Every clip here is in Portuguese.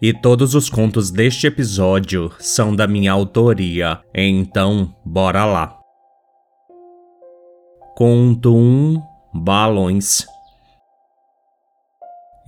e todos os contos deste episódio são da minha autoria. Então, bora lá. Conto 1 Balões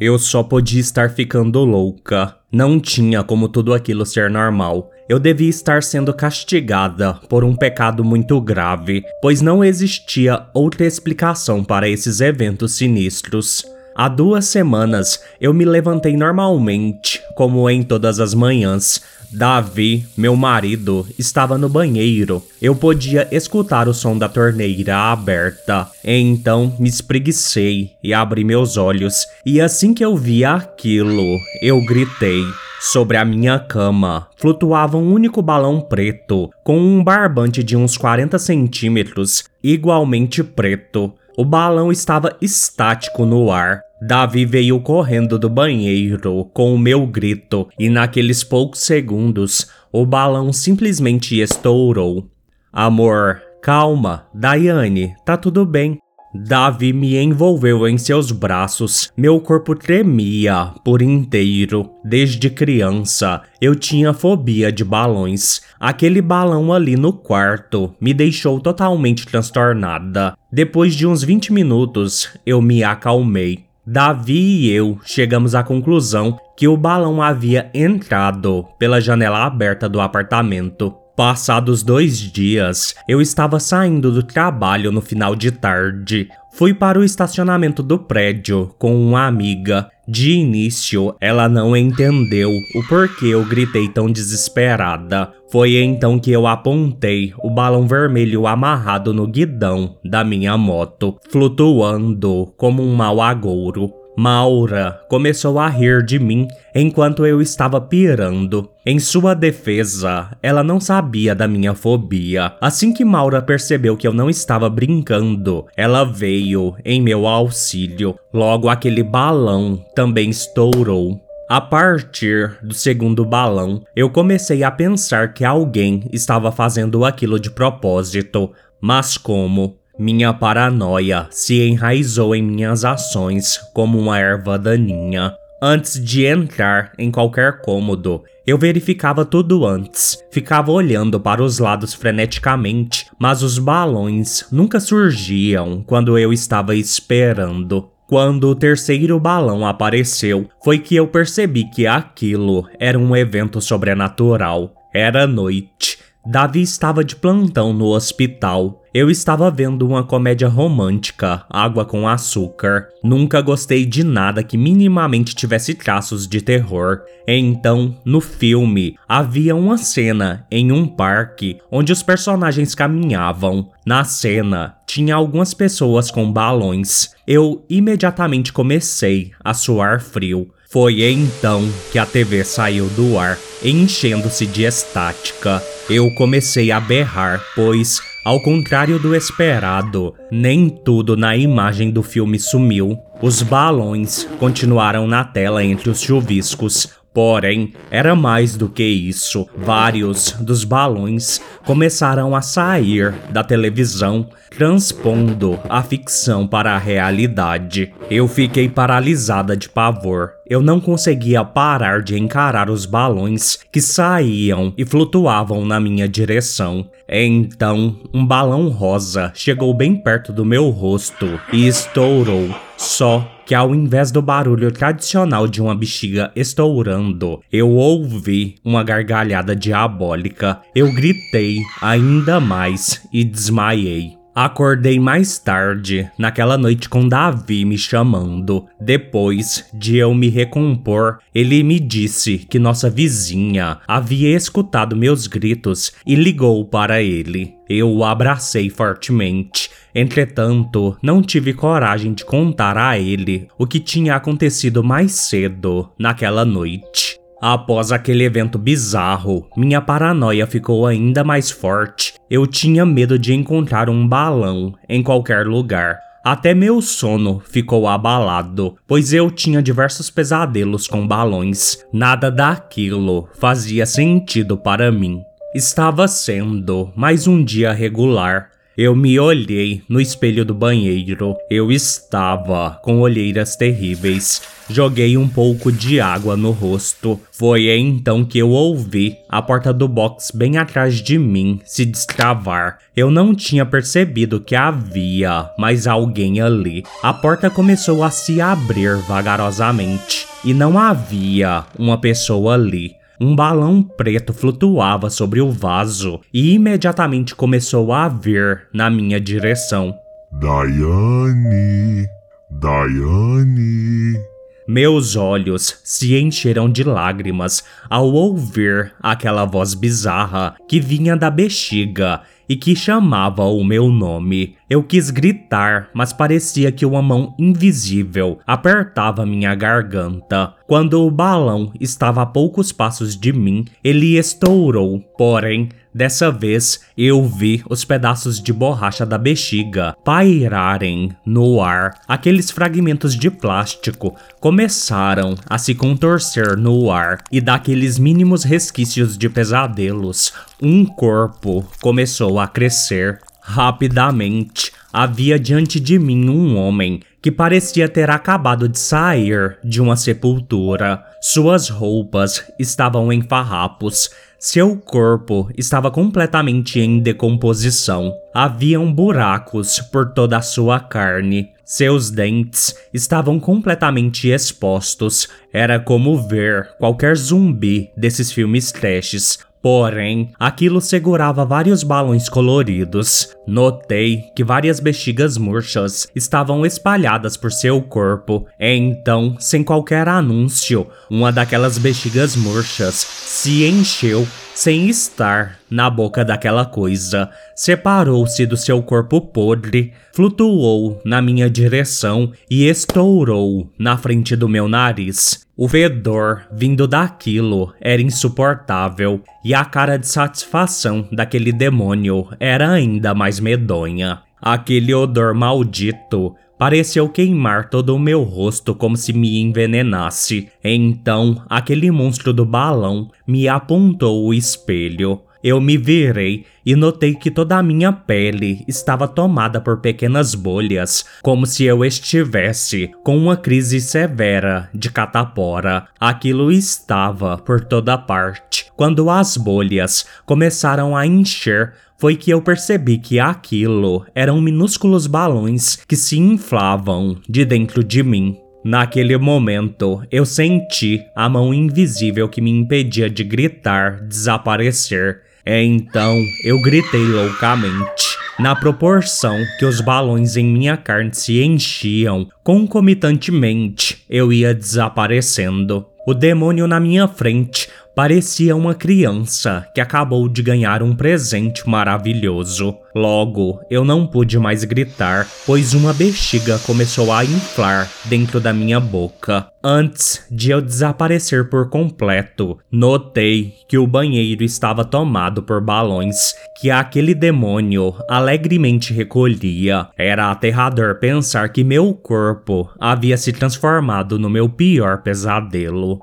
Eu só podia estar ficando louca. Não tinha como tudo aquilo ser normal. Eu devia estar sendo castigada por um pecado muito grave, pois não existia outra explicação para esses eventos sinistros. Há duas semanas eu me levantei normalmente, como em todas as manhãs. Davi, meu marido, estava no banheiro. Eu podia escutar o som da torneira aberta. Então me espreguicei e abri meus olhos. E assim que eu vi aquilo, eu gritei. Sobre a minha cama flutuava um único balão preto, com um barbante de uns 40 centímetros, igualmente preto. O balão estava estático no ar. Davi veio correndo do banheiro com o meu grito, e naqueles poucos segundos o balão simplesmente estourou. Amor, calma, Daiane, tá tudo bem. Davi me envolveu em seus braços. Meu corpo tremia por inteiro. Desde criança, eu tinha fobia de balões. Aquele balão ali no quarto me deixou totalmente transtornada. Depois de uns 20 minutos, eu me acalmei. Davi e eu chegamos à conclusão que o balão havia entrado pela janela aberta do apartamento. Passados dois dias, eu estava saindo do trabalho no final de tarde. Fui para o estacionamento do prédio com uma amiga. De início, ela não entendeu o porquê eu gritei tão desesperada. Foi então que eu apontei o balão vermelho amarrado no guidão da minha moto, flutuando como um mau agouro. Maura começou a rir de mim enquanto eu estava pirando. Em sua defesa, ela não sabia da minha fobia. Assim que Maura percebeu que eu não estava brincando, ela veio em meu auxílio. Logo, aquele balão também estourou. A partir do segundo balão, eu comecei a pensar que alguém estava fazendo aquilo de propósito. Mas como? Minha paranoia se enraizou em minhas ações como uma erva daninha. Antes de entrar em qualquer cômodo, eu verificava tudo antes, ficava olhando para os lados freneticamente, mas os balões nunca surgiam quando eu estava esperando. Quando o terceiro balão apareceu, foi que eu percebi que aquilo era um evento sobrenatural. Era noite. Davi estava de plantão no hospital eu estava vendo uma comédia romântica, Água com Açúcar. Nunca gostei de nada que minimamente tivesse traços de terror. Então, no filme, havia uma cena em um parque onde os personagens caminhavam. Na cena, tinha algumas pessoas com balões. Eu imediatamente comecei a suar frio. Foi então que a TV saiu do ar, enchendo-se de estática. Eu comecei a berrar, pois ao contrário do esperado, nem tudo na imagem do filme sumiu. Os balões continuaram na tela entre os chuviscos, Porém, era mais do que isso. Vários dos balões começaram a sair da televisão, transpondo a ficção para a realidade. Eu fiquei paralisada de pavor. Eu não conseguia parar de encarar os balões que saíam e flutuavam na minha direção. Então, um balão rosa chegou bem perto do meu rosto e estourou. Só que ao invés do barulho tradicional de uma bexiga estourando, eu ouvi uma gargalhada diabólica. Eu gritei ainda mais e desmaiei. Acordei mais tarde, naquela noite com Davi me chamando. Depois de eu me recompor, ele me disse que nossa vizinha havia escutado meus gritos e ligou para ele. Eu o abracei fortemente. Entretanto, não tive coragem de contar a ele o que tinha acontecido mais cedo naquela noite. Após aquele evento bizarro, minha paranoia ficou ainda mais forte. Eu tinha medo de encontrar um balão em qualquer lugar. Até meu sono ficou abalado, pois eu tinha diversos pesadelos com balões. Nada daquilo fazia sentido para mim. Estava sendo mais um dia regular, eu me olhei no espelho do banheiro. Eu estava com olheiras terríveis. Joguei um pouco de água no rosto. Foi então que eu ouvi a porta do box bem atrás de mim se destravar. Eu não tinha percebido que havia mais alguém ali. A porta começou a se abrir vagarosamente e não havia uma pessoa ali. Um balão preto flutuava sobre o vaso e imediatamente começou a vir na minha direção. Daiane, Daiane. Meus olhos se encheram de lágrimas ao ouvir aquela voz bizarra que vinha da bexiga e que chamava o meu nome. Eu quis gritar, mas parecia que uma mão invisível apertava minha garganta. Quando o balão estava a poucos passos de mim, ele estourou, porém Dessa vez, eu vi os pedaços de borracha da bexiga pairarem no ar. Aqueles fragmentos de plástico começaram a se contorcer no ar e daqueles mínimos resquícios de pesadelos, um corpo começou a crescer rapidamente. Havia diante de mim um homem que parecia ter acabado de sair de uma sepultura. Suas roupas estavam em farrapos, seu corpo estava completamente em decomposição. Haviam buracos por toda a sua carne. Seus dentes estavam completamente expostos. Era como ver qualquer zumbi desses filmes testes Porém, aquilo segurava vários balões coloridos. Notei que várias bexigas murchas estavam espalhadas por seu corpo. Então, sem qualquer anúncio, uma daquelas bexigas murchas se encheu sem estar na boca daquela coisa. Separou-se do seu corpo podre, flutuou na minha direção e estourou na frente do meu nariz. O fedor vindo daquilo era insuportável e a cara de satisfação daquele demônio era ainda mais medonha. Aquele odor maldito pareceu queimar todo o meu rosto como se me envenenasse. Então, aquele monstro do balão me apontou o espelho. Eu me virei e notei que toda a minha pele estava tomada por pequenas bolhas, como se eu estivesse com uma crise severa de catapora. Aquilo estava por toda parte. Quando as bolhas começaram a encher, foi que eu percebi que aquilo eram minúsculos balões que se inflavam de dentro de mim. Naquele momento, eu senti a mão invisível que me impedia de gritar desaparecer então eu gritei loucamente. Na proporção que os balões em minha carne se enchiam, concomitantemente eu ia desaparecendo. O demônio na minha frente parecia uma criança que acabou de ganhar um presente maravilhoso. Logo, eu não pude mais gritar, pois uma bexiga começou a inflar dentro da minha boca. Antes de eu desaparecer por completo, notei que o banheiro estava tomado por balões que aquele demônio alegremente recolhia. Era aterrador pensar que meu corpo havia se transformado no meu pior pesadelo.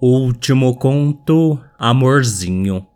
Último conto, Amorzinho.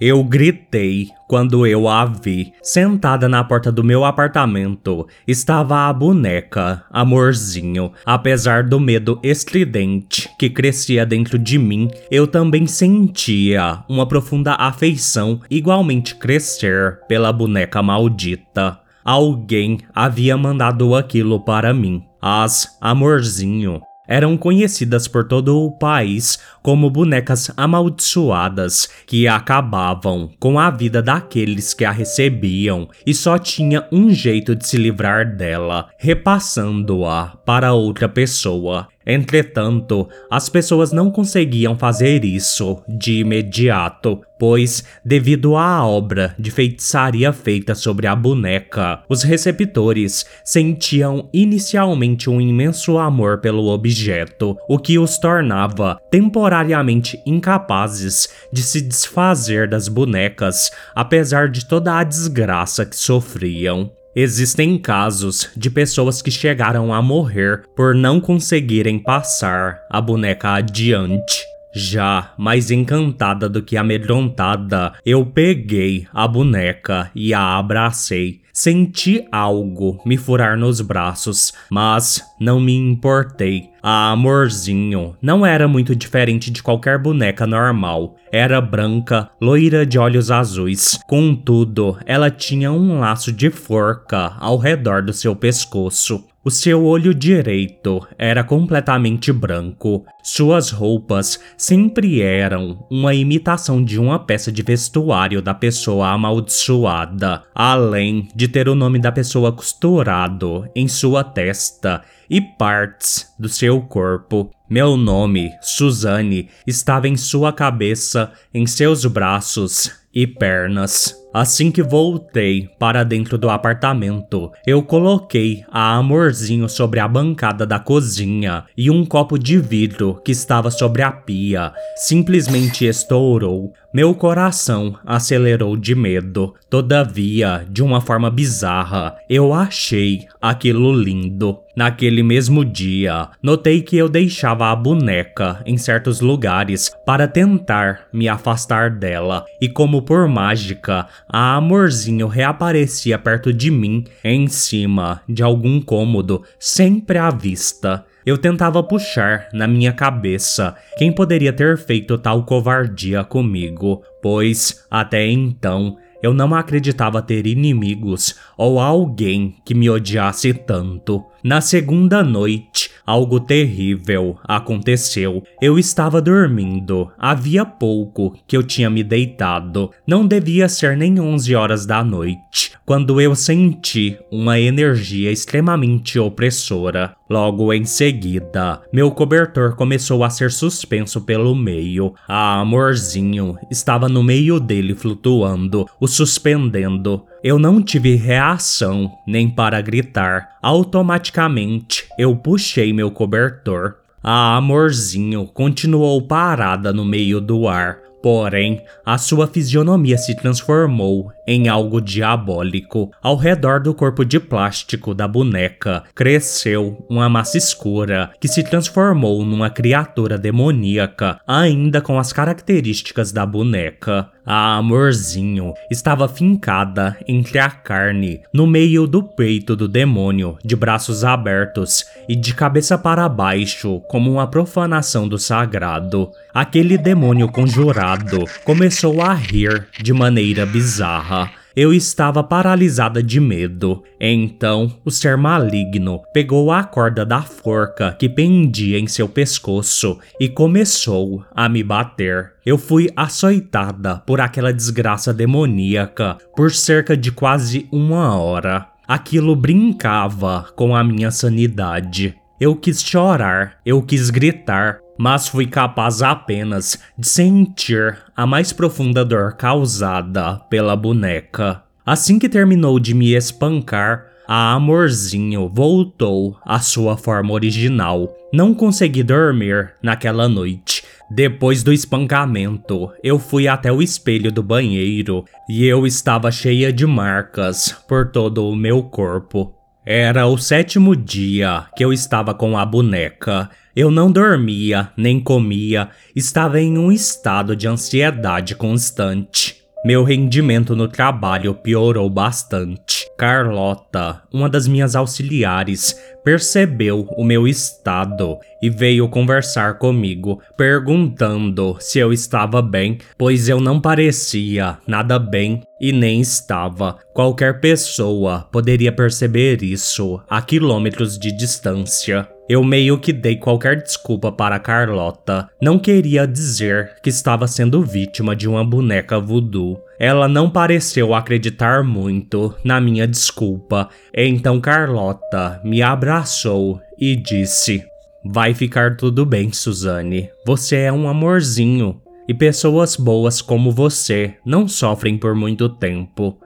Eu gritei quando eu a vi. Sentada na porta do meu apartamento estava a boneca, Amorzinho. Apesar do medo estridente que crescia dentro de mim, eu também sentia uma profunda afeição igualmente crescer pela boneca maldita. Alguém havia mandado aquilo para mim. As Amorzinho eram conhecidas por todo o país como bonecas amaldiçoadas que acabavam com a vida daqueles que a recebiam e só tinha um jeito de se livrar dela, repassando-a para outra pessoa. Entretanto, as pessoas não conseguiam fazer isso de imediato, pois, devido à obra de feitiçaria feita sobre a boneca, os receptores sentiam inicialmente um imenso amor pelo objeto, o que os tornava temporariamente incapazes de se desfazer das bonecas, apesar de toda a desgraça que sofriam. Existem casos de pessoas que chegaram a morrer por não conseguirem passar a boneca adiante. Já mais encantada do que amedrontada, eu peguei a boneca e a abracei. Senti algo me furar nos braços, mas não me importei. A Amorzinho não era muito diferente de qualquer boneca normal. Era branca, loira de olhos azuis. Contudo, ela tinha um laço de forca ao redor do seu pescoço. O seu olho direito era completamente branco. Suas roupas sempre eram uma imitação de uma peça de vestuário da pessoa amaldiçoada, além de ter o nome da pessoa costurado em sua testa e partes do seu corpo. Meu nome, Suzanne, estava em sua cabeça, em seus braços e pernas. Assim que voltei para dentro do apartamento, eu coloquei a Amorzinho sobre a bancada da cozinha e um copo de vidro que estava sobre a pia simplesmente estourou. Meu coração acelerou de medo. Todavia, de uma forma bizarra, eu achei aquilo lindo. Naquele mesmo dia, notei que eu deixava a boneca em certos lugares para tentar me afastar dela, e como por mágica, a amorzinho reaparecia perto de mim, em cima de algum cômodo, sempre à vista. Eu tentava puxar na minha cabeça quem poderia ter feito tal covardia comigo, pois até então eu não acreditava ter inimigos ou alguém que me odiasse tanto. Na segunda noite, algo terrível aconteceu. Eu estava dormindo, havia pouco que eu tinha me deitado. Não devia ser nem 11 horas da noite, quando eu senti uma energia extremamente opressora. Logo em seguida, meu cobertor começou a ser suspenso pelo meio. A amorzinho estava no meio dele flutuando, o suspendendo. Eu não tive reação nem para gritar. Automaticamente, eu puxei meu cobertor. A amorzinho continuou parada no meio do ar, porém, a sua fisionomia se transformou em algo diabólico. Ao redor do corpo de plástico da boneca cresceu uma massa escura que se transformou numa criatura demoníaca, ainda com as características da boneca. A amorzinho estava fincada entre a carne, no meio do peito do demônio, de braços abertos e de cabeça para baixo, como uma profanação do sagrado. Aquele demônio conjurado começou a rir de maneira bizarra. Eu estava paralisada de medo. Então, o ser maligno pegou a corda da forca que pendia em seu pescoço e começou a me bater. Eu fui açoitada por aquela desgraça demoníaca por cerca de quase uma hora. Aquilo brincava com a minha sanidade. Eu quis chorar, eu quis gritar, mas fui capaz apenas de sentir a mais profunda dor causada pela boneca. Assim que terminou de me espancar, a Amorzinho voltou à sua forma original. Não consegui dormir naquela noite. Depois do espancamento, eu fui até o espelho do banheiro e eu estava cheia de marcas por todo o meu corpo. Era o sétimo dia que eu estava com a boneca eu não dormia, nem comia, estava em um estado de ansiedade constante. Meu rendimento no trabalho piorou bastante. Carlota, uma das minhas auxiliares, percebeu o meu estado e veio conversar comigo, perguntando se eu estava bem, pois eu não parecia nada bem e nem estava. Qualquer pessoa poderia perceber isso a quilômetros de distância. Eu meio que dei qualquer desculpa para Carlota. Não queria dizer que estava sendo vítima de uma boneca voodoo. Ela não pareceu acreditar muito na minha desculpa. Então Carlota me abraçou e disse: Vai ficar tudo bem, Suzane. Você é um amorzinho. E pessoas boas como você não sofrem por muito tempo.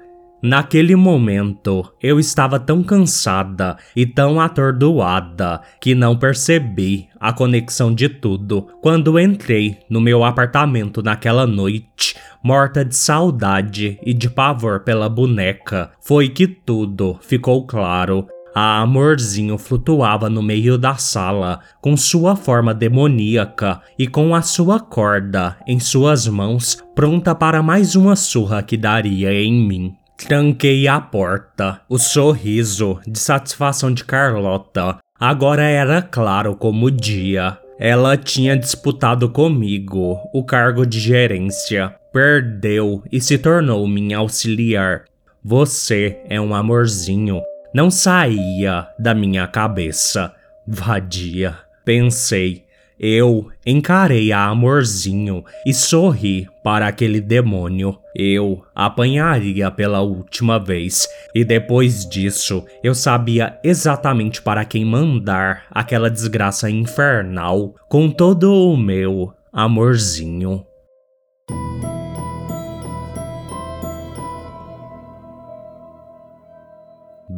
Naquele momento, eu estava tão cansada e tão atordoada que não percebi a conexão de tudo quando entrei no meu apartamento naquela noite, morta de saudade e de pavor pela boneca. Foi que tudo ficou claro. A amorzinho flutuava no meio da sala, com sua forma demoníaca e com a sua corda em suas mãos, pronta para mais uma surra que daria em mim. Tranquei a porta. O sorriso de satisfação de Carlota agora era claro como o dia. Ela tinha disputado comigo o cargo de gerência, perdeu e se tornou minha auxiliar. Você é um amorzinho. Não saía da minha cabeça. Vadia. Pensei, eu encarei a amorzinho e sorri para aquele demônio. Eu apanharia pela última vez, e depois disso eu sabia exatamente para quem mandar aquela desgraça infernal com todo o meu amorzinho.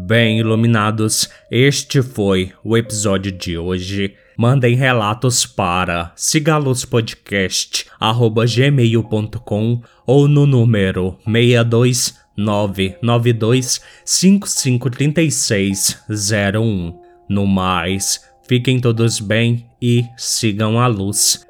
Bem, iluminados, este foi o episódio de hoje. Mandem relatos para sigalospodcast@gmail.com ou no número 62992553601. No mais, fiquem todos bem e sigam a luz.